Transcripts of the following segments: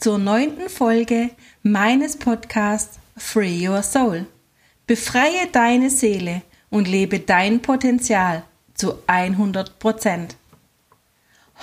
zur neunten Folge meines Podcasts Free Your Soul. Befreie deine Seele und lebe dein Potenzial zu 100 Prozent.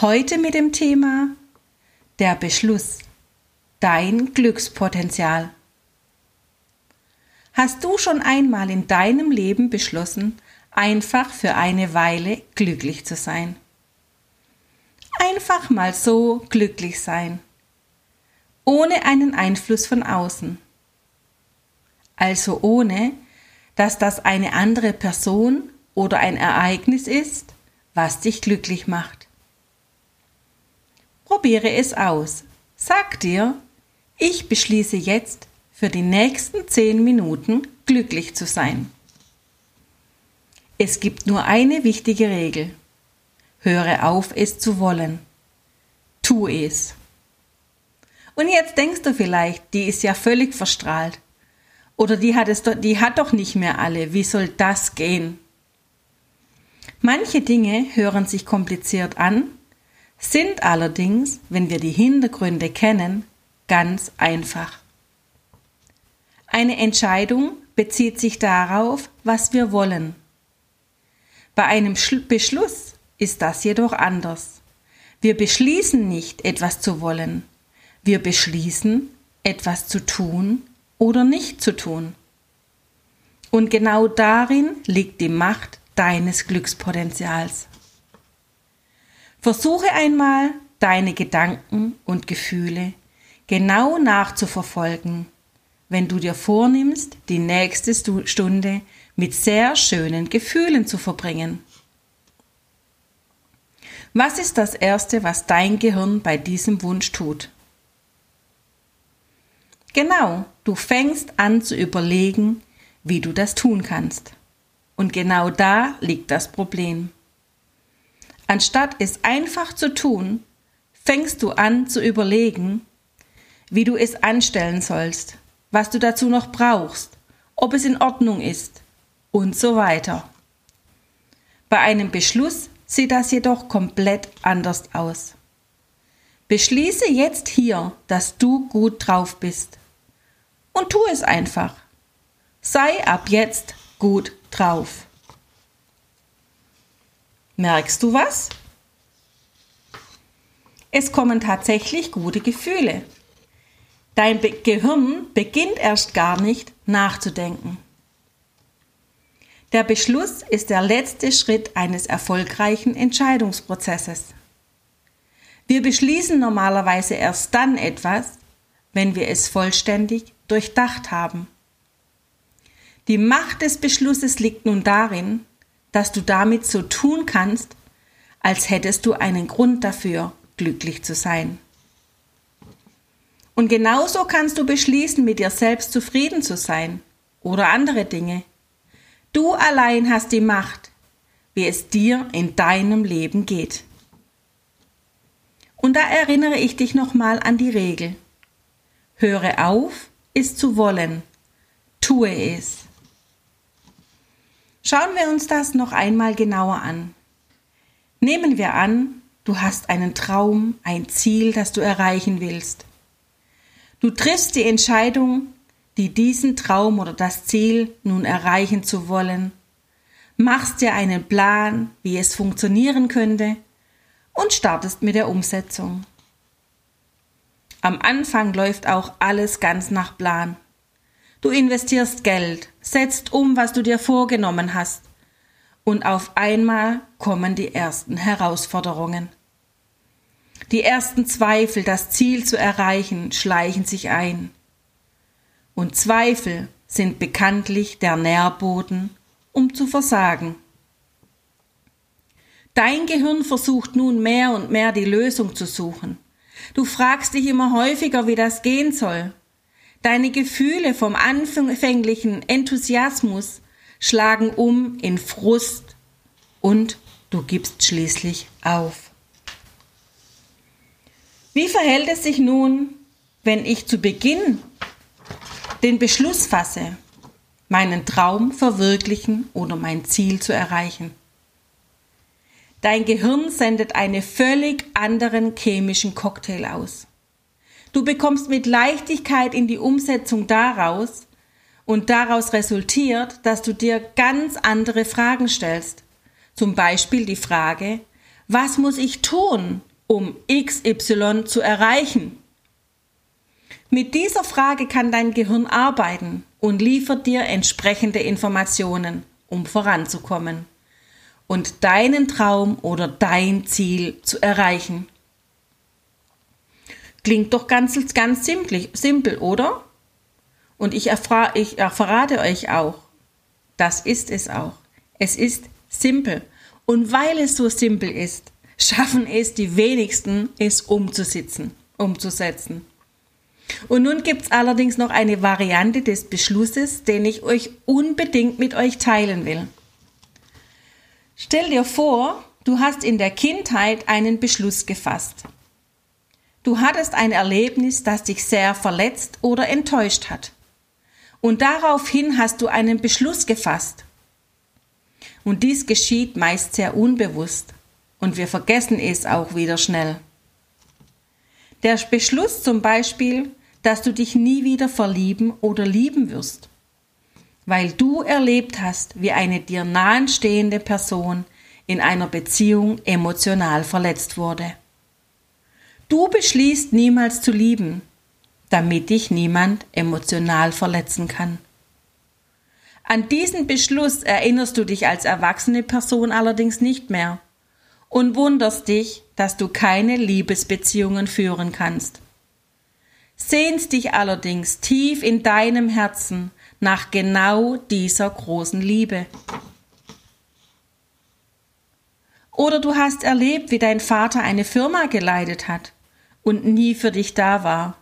Heute mit dem Thema der Beschluss. Dein Glückspotenzial. Hast du schon einmal in deinem Leben beschlossen, einfach für eine Weile glücklich zu sein? Einfach mal so glücklich sein ohne einen Einfluss von außen. Also ohne, dass das eine andere Person oder ein Ereignis ist, was dich glücklich macht. Probiere es aus. Sag dir, ich beschließe jetzt, für die nächsten zehn Minuten glücklich zu sein. Es gibt nur eine wichtige Regel. Höre auf, es zu wollen. Tu es. Und jetzt denkst du vielleicht, die ist ja völlig verstrahlt. Oder die hat es die hat doch nicht mehr alle. Wie soll das gehen? Manche Dinge hören sich kompliziert an, sind allerdings, wenn wir die Hintergründe kennen, ganz einfach. Eine Entscheidung bezieht sich darauf, was wir wollen. Bei einem Beschluss ist das jedoch anders. Wir beschließen nicht, etwas zu wollen, wir beschließen, etwas zu tun oder nicht zu tun. Und genau darin liegt die Macht deines Glückspotenzials. Versuche einmal, deine Gedanken und Gefühle genau nachzuverfolgen, wenn du dir vornimmst, die nächste Stunde mit sehr schönen Gefühlen zu verbringen. Was ist das Erste, was dein Gehirn bei diesem Wunsch tut? Genau, du fängst an zu überlegen, wie du das tun kannst. Und genau da liegt das Problem. Anstatt es einfach zu tun, fängst du an zu überlegen, wie du es anstellen sollst, was du dazu noch brauchst, ob es in Ordnung ist und so weiter. Bei einem Beschluss sieht das jedoch komplett anders aus. Beschließe jetzt hier, dass du gut drauf bist und tu es einfach. Sei ab jetzt gut drauf. Merkst du was? Es kommen tatsächlich gute Gefühle. Dein Be Gehirn beginnt erst gar nicht nachzudenken. Der Beschluss ist der letzte Schritt eines erfolgreichen Entscheidungsprozesses. Wir beschließen normalerweise erst dann etwas, wenn wir es vollständig durchdacht haben. Die Macht des Beschlusses liegt nun darin, dass du damit so tun kannst, als hättest du einen Grund dafür, glücklich zu sein. Und genauso kannst du beschließen, mit dir selbst zufrieden zu sein oder andere Dinge. Du allein hast die Macht, wie es dir in deinem Leben geht. Und da erinnere ich dich nochmal an die Regel. Höre auf, ist zu wollen. Tue es. Schauen wir uns das noch einmal genauer an. Nehmen wir an, du hast einen Traum, ein Ziel, das du erreichen willst. Du triffst die Entscheidung, die diesen Traum oder das Ziel nun erreichen zu wollen, machst dir einen Plan, wie es funktionieren könnte und startest mit der Umsetzung. Am Anfang läuft auch alles ganz nach Plan. Du investierst Geld, setzt um, was du dir vorgenommen hast. Und auf einmal kommen die ersten Herausforderungen. Die ersten Zweifel, das Ziel zu erreichen, schleichen sich ein. Und Zweifel sind bekanntlich der Nährboden, um zu versagen. Dein Gehirn versucht nun mehr und mehr die Lösung zu suchen. Du fragst dich immer häufiger, wie das gehen soll. Deine Gefühle vom anfänglichen Enthusiasmus schlagen um in Frust und du gibst schließlich auf. Wie verhält es sich nun, wenn ich zu Beginn den Beschluss fasse, meinen Traum verwirklichen oder mein Ziel zu erreichen? Dein Gehirn sendet einen völlig anderen chemischen Cocktail aus. Du bekommst mit Leichtigkeit in die Umsetzung daraus und daraus resultiert, dass du dir ganz andere Fragen stellst. Zum Beispiel die Frage, was muss ich tun, um XY zu erreichen? Mit dieser Frage kann dein Gehirn arbeiten und liefert dir entsprechende Informationen, um voranzukommen und deinen Traum oder dein Ziel zu erreichen. Klingt doch ganz, ganz simpel, simpel oder? Und ich, erfra ich verrate euch auch, das ist es auch. Es ist simpel. Und weil es so simpel ist, schaffen es die wenigsten, es umzusetzen. umzusetzen. Und nun gibt's allerdings noch eine Variante des Beschlusses, den ich euch unbedingt mit euch teilen will. Stell dir vor, du hast in der Kindheit einen Beschluss gefasst. Du hattest ein Erlebnis, das dich sehr verletzt oder enttäuscht hat. Und daraufhin hast du einen Beschluss gefasst. Und dies geschieht meist sehr unbewusst und wir vergessen es auch wieder schnell. Der Beschluss zum Beispiel, dass du dich nie wieder verlieben oder lieben wirst, weil du erlebt hast, wie eine dir nahenstehende Person in einer Beziehung emotional verletzt wurde. Du beschließt niemals zu lieben, damit dich niemand emotional verletzen kann. An diesen Beschluss erinnerst du dich als erwachsene Person allerdings nicht mehr und wunderst dich, dass du keine Liebesbeziehungen führen kannst. Sehnst dich allerdings tief in deinem Herzen nach genau dieser großen Liebe. Oder du hast erlebt, wie dein Vater eine Firma geleitet hat und nie für dich da war.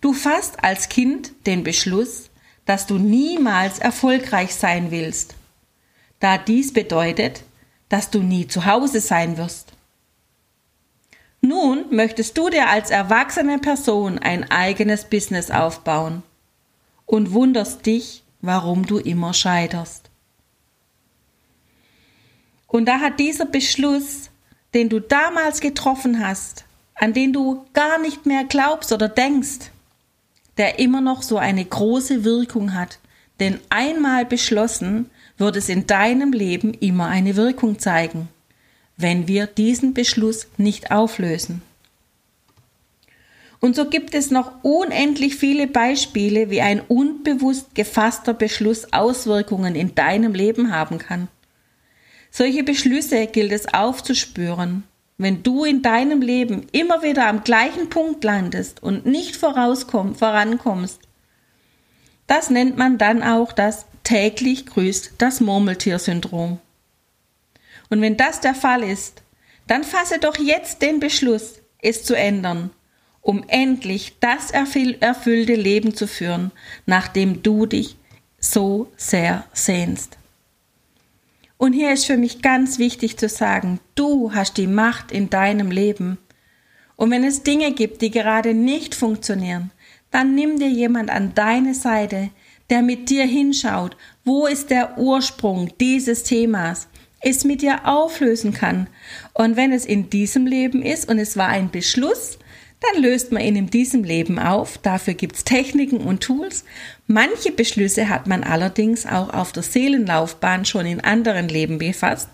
Du fasst als Kind den Beschluss, dass du niemals erfolgreich sein willst, da dies bedeutet, dass du nie zu Hause sein wirst. Nun möchtest du dir als erwachsene Person ein eigenes Business aufbauen und wunderst dich, warum du immer scheiterst. Und da hat dieser Beschluss, den du damals getroffen hast, an den du gar nicht mehr glaubst oder denkst, der immer noch so eine große Wirkung hat. Denn einmal beschlossen, wird es in deinem Leben immer eine Wirkung zeigen, wenn wir diesen Beschluss nicht auflösen. Und so gibt es noch unendlich viele Beispiele, wie ein unbewusst gefasster Beschluss Auswirkungen in deinem Leben haben kann. Solche Beschlüsse gilt es aufzuspüren wenn du in deinem Leben immer wieder am gleichen Punkt landest und nicht vorankommst, das nennt man dann auch das täglich grüßt das Murmeltier-Syndrom. Und wenn das der Fall ist, dann fasse doch jetzt den Beschluss, es zu ändern, um endlich das erfüllte Leben zu führen, nach dem du dich so sehr sehnst. Und hier ist für mich ganz wichtig zu sagen, du hast die Macht in deinem Leben. Und wenn es Dinge gibt, die gerade nicht funktionieren, dann nimm dir jemand an deine Seite, der mit dir hinschaut, wo ist der Ursprung dieses Themas, es mit dir auflösen kann. Und wenn es in diesem Leben ist und es war ein Beschluss, dann löst man ihn in diesem Leben auf. Dafür gibt's Techniken und Tools. Manche Beschlüsse hat man allerdings auch auf der Seelenlaufbahn schon in anderen Leben befasst.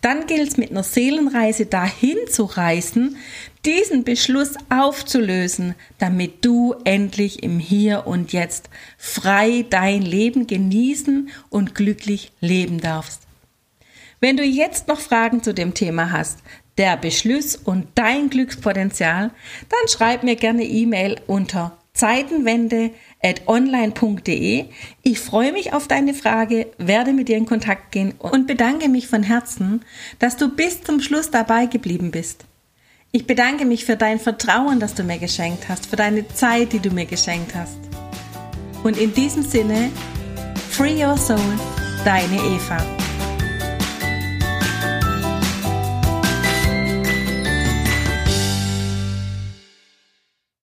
Dann gilt es mit einer Seelenreise dahin zu reisen, diesen Beschluss aufzulösen, damit du endlich im Hier und Jetzt frei dein Leben genießen und glücklich leben darfst. Wenn du jetzt noch Fragen zu dem Thema hast, der Beschluss und dein Glückspotenzial, dann schreib mir gerne E-Mail unter zeitenwende.online.de. Ich freue mich auf deine Frage, werde mit dir in Kontakt gehen und bedanke mich von Herzen, dass du bis zum Schluss dabei geblieben bist. Ich bedanke mich für dein Vertrauen, das du mir geschenkt hast, für deine Zeit, die du mir geschenkt hast. Und in diesem Sinne, Free Your Soul, deine Eva.